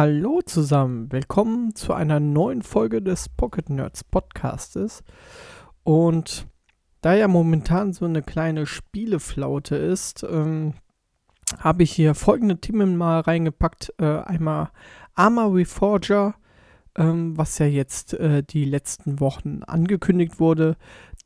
Hallo zusammen, willkommen zu einer neuen Folge des Pocket Nerds Podcastes. Und da ja momentan so eine kleine Spieleflaute ist, ähm, habe ich hier folgende Themen mal reingepackt. Äh, einmal Arma Reforger, ähm, was ja jetzt äh, die letzten Wochen angekündigt wurde.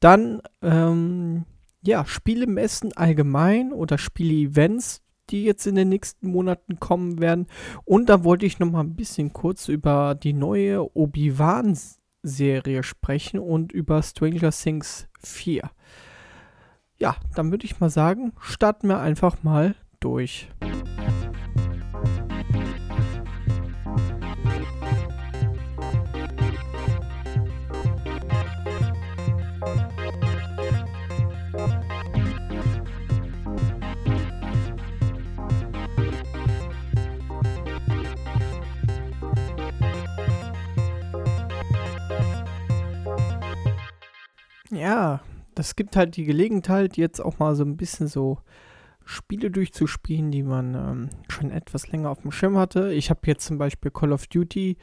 Dann, ähm, ja, Spielemessen allgemein oder Spiele-Events, die jetzt in den nächsten Monaten kommen werden. Und da wollte ich noch mal ein bisschen kurz über die neue Obi-Wan-Serie sprechen und über Stranger Things 4. Ja, dann würde ich mal sagen, starten wir einfach mal durch. Ja, das gibt halt die Gelegenheit, jetzt auch mal so ein bisschen so Spiele durchzuspielen, die man ähm, schon etwas länger auf dem Schirm hatte. Ich habe jetzt zum Beispiel Call of Duty,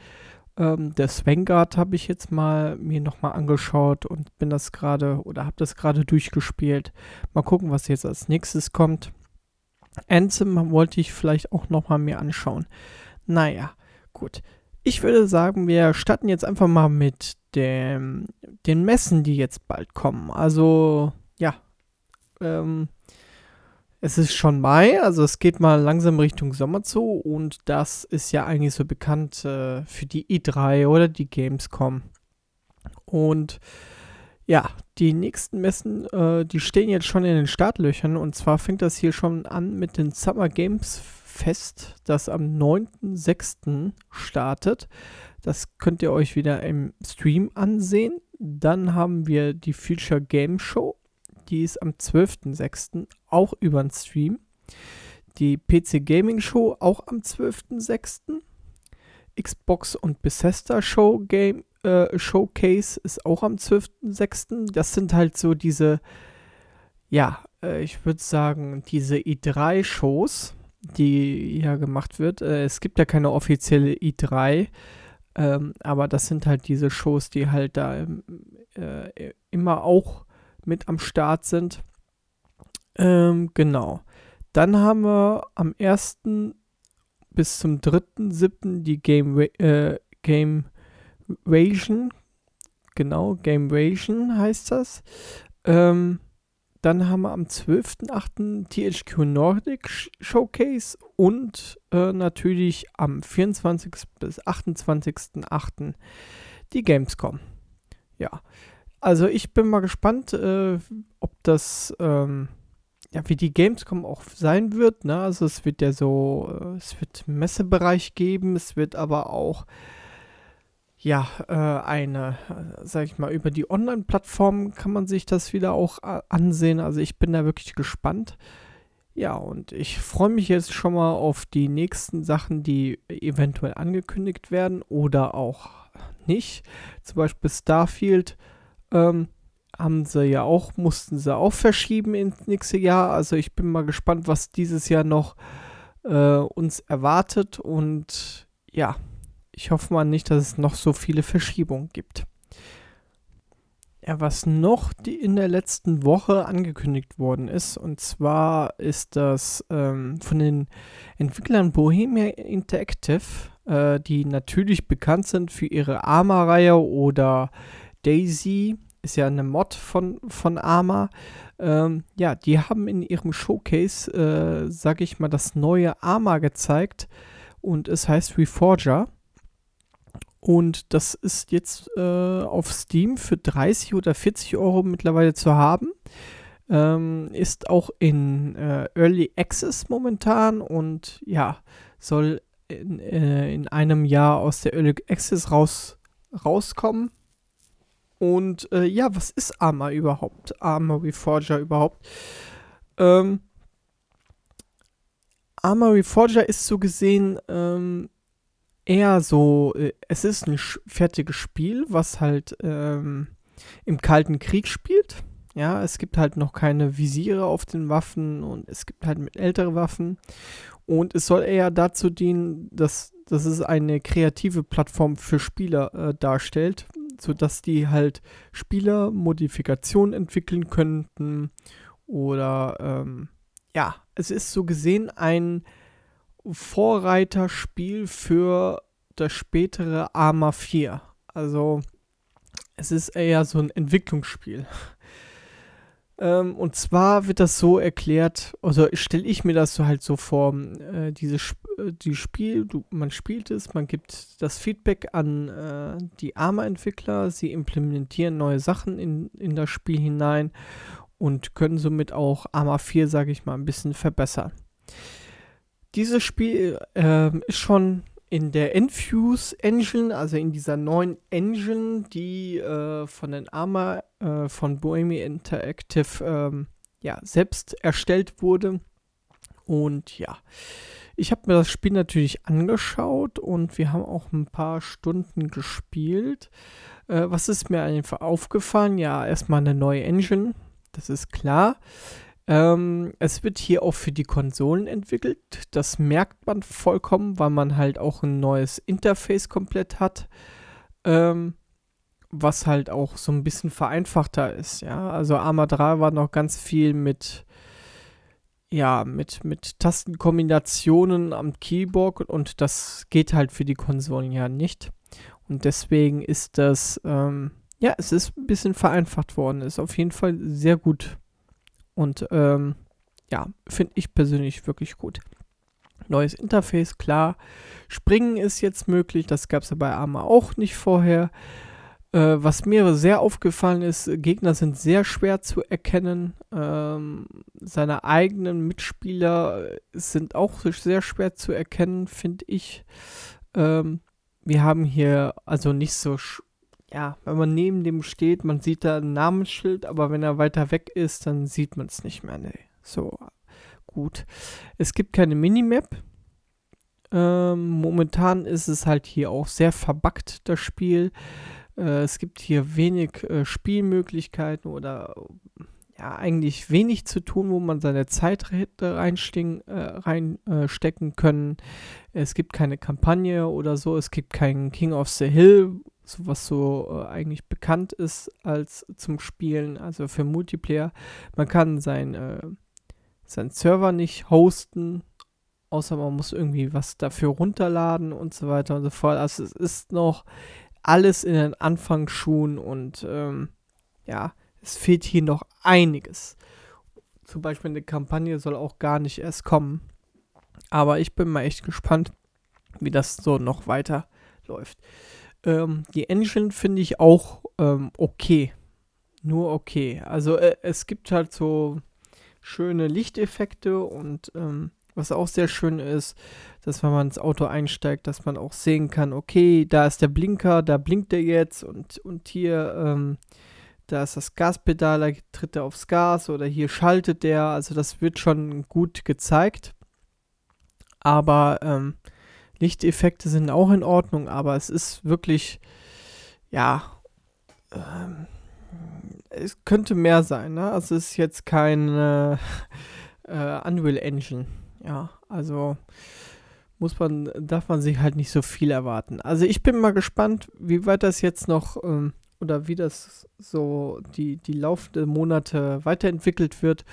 ähm, das Vanguard habe ich jetzt mal mir nochmal angeschaut und bin das gerade oder habe das gerade durchgespielt. Mal gucken, was jetzt als nächstes kommt. Anthem wollte ich vielleicht auch nochmal mir anschauen. Naja, gut. Ich würde sagen, wir starten jetzt einfach mal mit dem, den Messen, die jetzt bald kommen. Also, ja, ähm, es ist schon Mai, also es geht mal langsam Richtung Sommer zu und das ist ja eigentlich so bekannt äh, für die E3 oder die Gamescom. Und ja, die nächsten Messen, äh, die stehen jetzt schon in den Startlöchern und zwar fängt das hier schon an mit den Summer Games Fest, das am 9.6. startet. Das könnt ihr euch wieder im Stream ansehen. Dann haben wir die Future Game Show. Die ist am 12.06. auch über den Stream. Die PC Gaming Show auch am 12.06. Xbox und Bethesda Show Game äh, Showcase ist auch am 12.06. Das sind halt so diese, ja, äh, ich würde sagen, diese E3-Shows, die ja gemacht wird. Äh, es gibt ja keine offizielle E3, ähm, aber das sind halt diese Shows, die halt da ähm, äh, immer auch mit am Start sind. Ähm, genau. Dann haben wir am 1. bis zum 3.7. die Game, äh, Game Ration. Genau, Game Ration heißt das. Ähm, dann haben wir am 12.8. THQ Nordic Showcase und äh, natürlich am 24. bis 28.8. die Gamescom. Ja, also ich bin mal gespannt, äh, ob das, ähm, ja, wie die Gamescom auch sein wird. Ne? Also es wird ja so, äh, es wird Messebereich geben, es wird aber auch ja, äh, eine, äh, sag ich mal, über die Online-Plattform kann man sich das wieder auch äh, ansehen. Also ich bin da wirklich gespannt. Ja, und ich freue mich jetzt schon mal auf die nächsten Sachen, die eventuell angekündigt werden oder auch nicht. Zum Beispiel Starfield ähm, haben sie ja auch, mussten sie auch verschieben ins nächste Jahr. Also ich bin mal gespannt, was dieses Jahr noch äh, uns erwartet. Und ja, ich hoffe mal nicht, dass es noch so viele Verschiebungen gibt. Ja, was noch die in der letzten Woche angekündigt worden ist, und zwar ist das ähm, von den Entwicklern Bohemia Interactive, äh, die natürlich bekannt sind für ihre Arma-Reihe oder Daisy, ist ja eine Mod von, von Arma. Ähm, ja, die haben in ihrem Showcase, äh, sag ich mal, das neue Arma gezeigt und es heißt Reforger. Und das ist jetzt äh, auf Steam für 30 oder 40 Euro mittlerweile zu haben. Ähm, ist auch in äh, Early Access momentan und ja, soll in, äh, in, einem Jahr aus der Early Access raus, rauskommen. Und äh, ja, was ist Arma überhaupt? Arma Reforger überhaupt? Ähm, Arma Reforger ist so gesehen ähm, eher so, äh, es ist ein fertiges Spiel, was halt ähm, im Kalten Krieg spielt. Ja, es gibt halt noch keine Visiere auf den Waffen und es gibt halt mit ältere Waffen. Und es soll eher dazu dienen, dass dass es eine kreative Plattform für Spieler äh, darstellt, sodass die halt Spieler Modifikationen entwickeln könnten oder ähm, ja, es ist so gesehen ein Vorreiterspiel für das spätere Arma 4. Also es ist eher so ein Entwicklungsspiel. Ähm, und zwar wird das so erklärt, also stelle ich mir das so halt so vor, äh, dieses äh, die Spiel, du, man spielt es, man gibt das Feedback an äh, die ARMA-Entwickler, sie implementieren neue Sachen in, in das Spiel hinein und können somit auch ARMA 4, sage ich mal, ein bisschen verbessern. Dieses Spiel äh, ist schon in der Enfuse Engine, also in dieser neuen Engine, die äh, von den ARMA, äh, von Bohemia Interactive, ähm, ja, selbst erstellt wurde. Und ja, ich habe mir das Spiel natürlich angeschaut und wir haben auch ein paar Stunden gespielt. Äh, was ist mir einfach aufgefallen? Ja, erstmal eine neue Engine, das ist klar. Ähm, es wird hier auch für die Konsolen entwickelt. Das merkt man vollkommen, weil man halt auch ein neues Interface komplett hat. Ähm, was halt auch so ein bisschen vereinfachter ist, ja. Also Arma 3 war noch ganz viel mit, ja, mit, mit Tastenkombinationen am Keyboard und das geht halt für die Konsolen ja nicht. Und deswegen ist das, ähm, ja, es ist ein bisschen vereinfacht worden. Ist auf jeden Fall sehr gut und ähm, ja, finde ich persönlich wirklich gut. Neues Interface, klar. Springen ist jetzt möglich, das gab es ja bei Arma auch nicht vorher. Äh, was mir sehr aufgefallen ist, Gegner sind sehr schwer zu erkennen. Ähm, seine eigenen Mitspieler sind auch sehr schwer zu erkennen, finde ich. Ähm, wir haben hier also nicht so ja, wenn man neben dem steht, man sieht da ein Namensschild, aber wenn er weiter weg ist, dann sieht man es nicht mehr. Nee. So, gut. Es gibt keine Minimap. Ähm, momentan ist es halt hier auch sehr verbuggt, das Spiel. Äh, es gibt hier wenig äh, Spielmöglichkeiten oder ja, eigentlich wenig zu tun, wo man seine Zeit reinstecken äh, reinstecken können. Es gibt keine Kampagne oder so. Es gibt keinen King of the Hill, so was so äh, eigentlich bekannt ist als zum Spielen, also für Multiplayer. Man kann sein, äh, seinen Server nicht hosten, außer man muss irgendwie was dafür runterladen und so weiter und so fort. Also es ist noch alles in den Anfangsschuhen und ähm, ja, es fehlt hier noch einiges. Zum Beispiel eine Kampagne soll auch gar nicht erst kommen. Aber ich bin mal echt gespannt, wie das so noch weiter läuft. Ähm, die Engine finde ich auch ähm, okay. Nur okay. Also äh, es gibt halt so schöne Lichteffekte und ähm, was auch sehr schön ist, dass wenn man ins Auto einsteigt, dass man auch sehen kann, okay, da ist der Blinker, da blinkt er jetzt und, und hier, ähm, da ist das Gaspedal, da tritt er aufs Gas oder hier schaltet der. Also das wird schon gut gezeigt. Aber ähm, Lichteffekte sind auch in Ordnung, aber es ist wirklich, ja, ähm, es könnte mehr sein, ne? Es ist jetzt kein äh, äh, Unreal Engine, ja, also muss man, darf man sich halt nicht so viel erwarten. Also ich bin mal gespannt, wie weit das jetzt noch ähm, oder wie das so die, die laufenden Monate weiterentwickelt wird.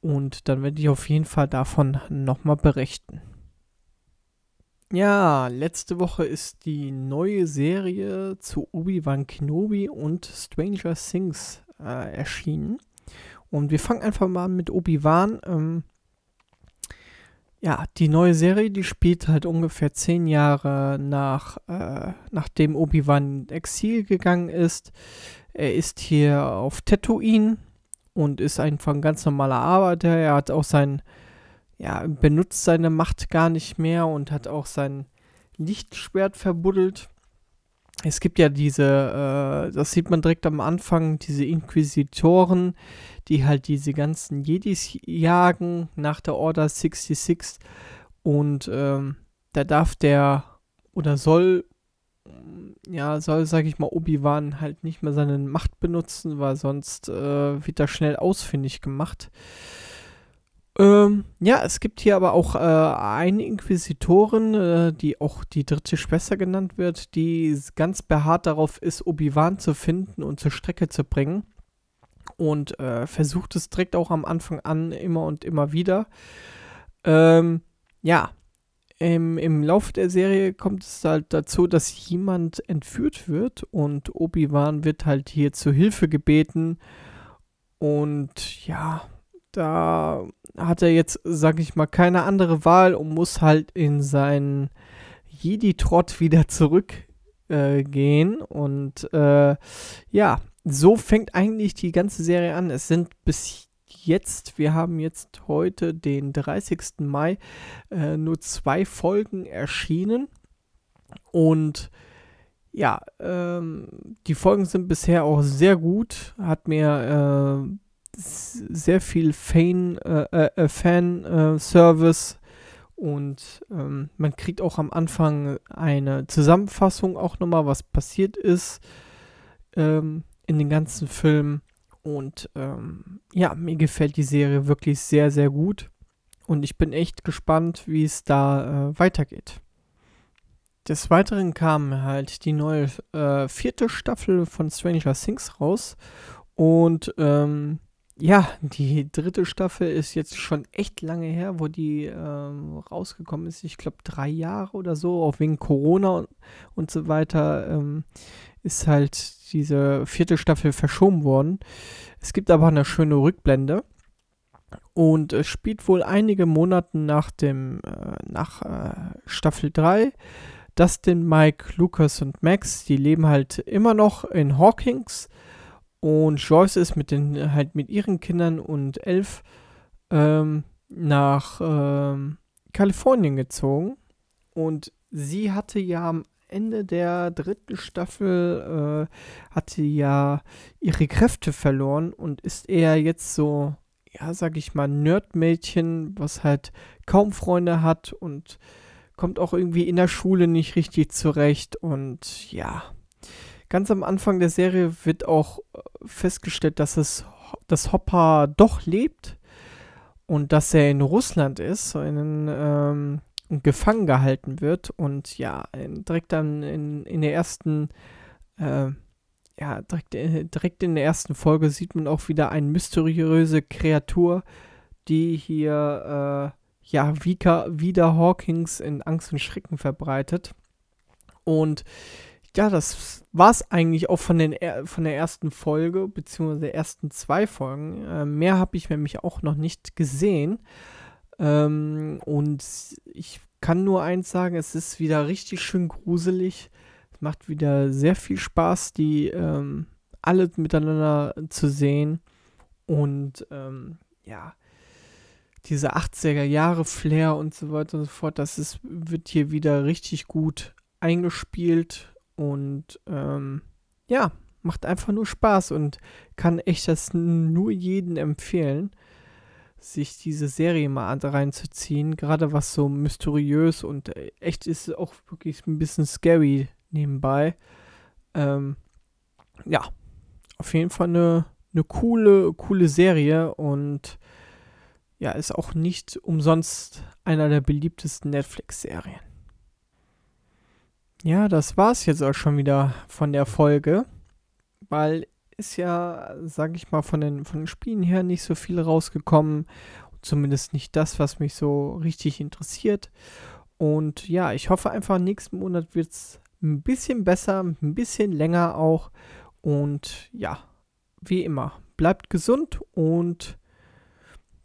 Und dann werde ich auf jeden Fall davon nochmal berichten. Ja, letzte Woche ist die neue Serie zu Obi-Wan Kenobi und Stranger Things äh, erschienen. Und wir fangen einfach mal an mit Obi-Wan. Ähm, ja, die neue Serie, die spielt halt ungefähr zehn Jahre nach, äh, nachdem Obi-Wan in Exil gegangen ist. Er ist hier auf Tatooine und ist einfach ein ganz normaler Arbeiter. Er hat auch sein ja, benutzt seine Macht gar nicht mehr und hat auch sein Lichtschwert verbuddelt. Es gibt ja diese, äh, das sieht man direkt am Anfang, diese Inquisitoren, die halt diese ganzen Jedis jagen nach der Order 66. Und ähm, da darf der oder soll, ja, soll, sag ich mal, Obi-Wan halt nicht mehr seine Macht benutzen, weil sonst äh, wird er schnell ausfindig gemacht. Ähm, ja, es gibt hier aber auch äh, eine Inquisitorin, äh, die auch die dritte Schwester genannt wird, die ganz beharrt darauf ist, Obi-Wan zu finden und zur Strecke zu bringen. Und äh, versucht es direkt auch am Anfang an, immer und immer wieder. Ähm, ja, im, im Laufe der Serie kommt es halt dazu, dass jemand entführt wird und Obi-Wan wird halt hier zu Hilfe gebeten. Und ja, da hat er jetzt, sag ich mal, keine andere Wahl und muss halt in seinen Jedi-Trott wieder zurückgehen. Äh, und äh, ja, so fängt eigentlich die ganze Serie an. Es sind bis jetzt, wir haben jetzt heute den 30. Mai, äh, nur zwei Folgen erschienen. Und ja, ähm, die Folgen sind bisher auch sehr gut. Hat mir äh, sehr viel Fan, äh, äh, äh Fan-Service und ähm, man kriegt auch am Anfang eine Zusammenfassung auch nochmal, was passiert ist ähm, in den ganzen Filmen. Und ähm, ja, mir gefällt die Serie wirklich sehr, sehr gut. Und ich bin echt gespannt, wie es da äh, weitergeht. Des Weiteren kam halt die neue äh, vierte Staffel von Stranger Things raus. Und ähm, ja, die dritte Staffel ist jetzt schon echt lange her, wo die ähm, rausgekommen ist. Ich glaube, drei Jahre oder so, auch wegen Corona und, und so weiter, ähm, ist halt diese vierte Staffel verschoben worden. Es gibt aber eine schöne Rückblende. Und es spielt wohl einige Monate nach dem, äh, nach äh, Staffel 3. Dustin, Mike, Lucas und Max, die leben halt immer noch in Hawkins und Joyce ist mit den, halt mit ihren Kindern und elf ähm, nach ähm, Kalifornien gezogen. Und sie hatte ja am Ende der dritten Staffel äh, hatte ja ihre Kräfte verloren und ist eher jetzt so, ja, sag ich mal, Nerdmädchen, was halt kaum Freunde hat und kommt auch irgendwie in der Schule nicht richtig zurecht und ja, Ganz am Anfang der Serie wird auch äh, festgestellt, dass es dass Hopper doch lebt und dass er in Russland ist, in, ähm, gefangen gehalten wird und ja, direkt dann in, in der ersten äh, ja, direkt, äh, direkt in der ersten Folge sieht man auch wieder eine mysteriöse Kreatur, die hier äh, ja wieder, Hawkins in Angst und Schrecken verbreitet. Und ja, das war es eigentlich auch von, den, von der ersten Folge, beziehungsweise der ersten zwei Folgen. Äh, mehr habe ich nämlich auch noch nicht gesehen. Ähm, und ich kann nur eins sagen, es ist wieder richtig schön gruselig. Es macht wieder sehr viel Spaß, die ähm, alle miteinander zu sehen. Und ähm, ja, diese 80er Jahre Flair und so weiter und so fort, das ist, wird hier wieder richtig gut eingespielt und ähm, ja, macht einfach nur Spaß und kann echt das nur jedem empfehlen, sich diese Serie mal reinzuziehen. Gerade was so mysteriös und äh, echt ist auch wirklich ein bisschen scary nebenbei. Ähm, ja, auf jeden Fall eine, eine coole, coole Serie und ja, ist auch nicht umsonst einer der beliebtesten Netflix-Serien. Ja, das war's jetzt auch schon wieder von der Folge, weil ist ja, sag ich mal, von den, von den Spielen her nicht so viel rausgekommen. Zumindest nicht das, was mich so richtig interessiert. Und ja, ich hoffe einfach, nächsten Monat wird es ein bisschen besser, ein bisschen länger auch. Und ja, wie immer, bleibt gesund und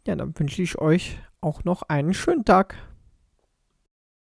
ja, dann wünsche ich euch auch noch einen schönen Tag.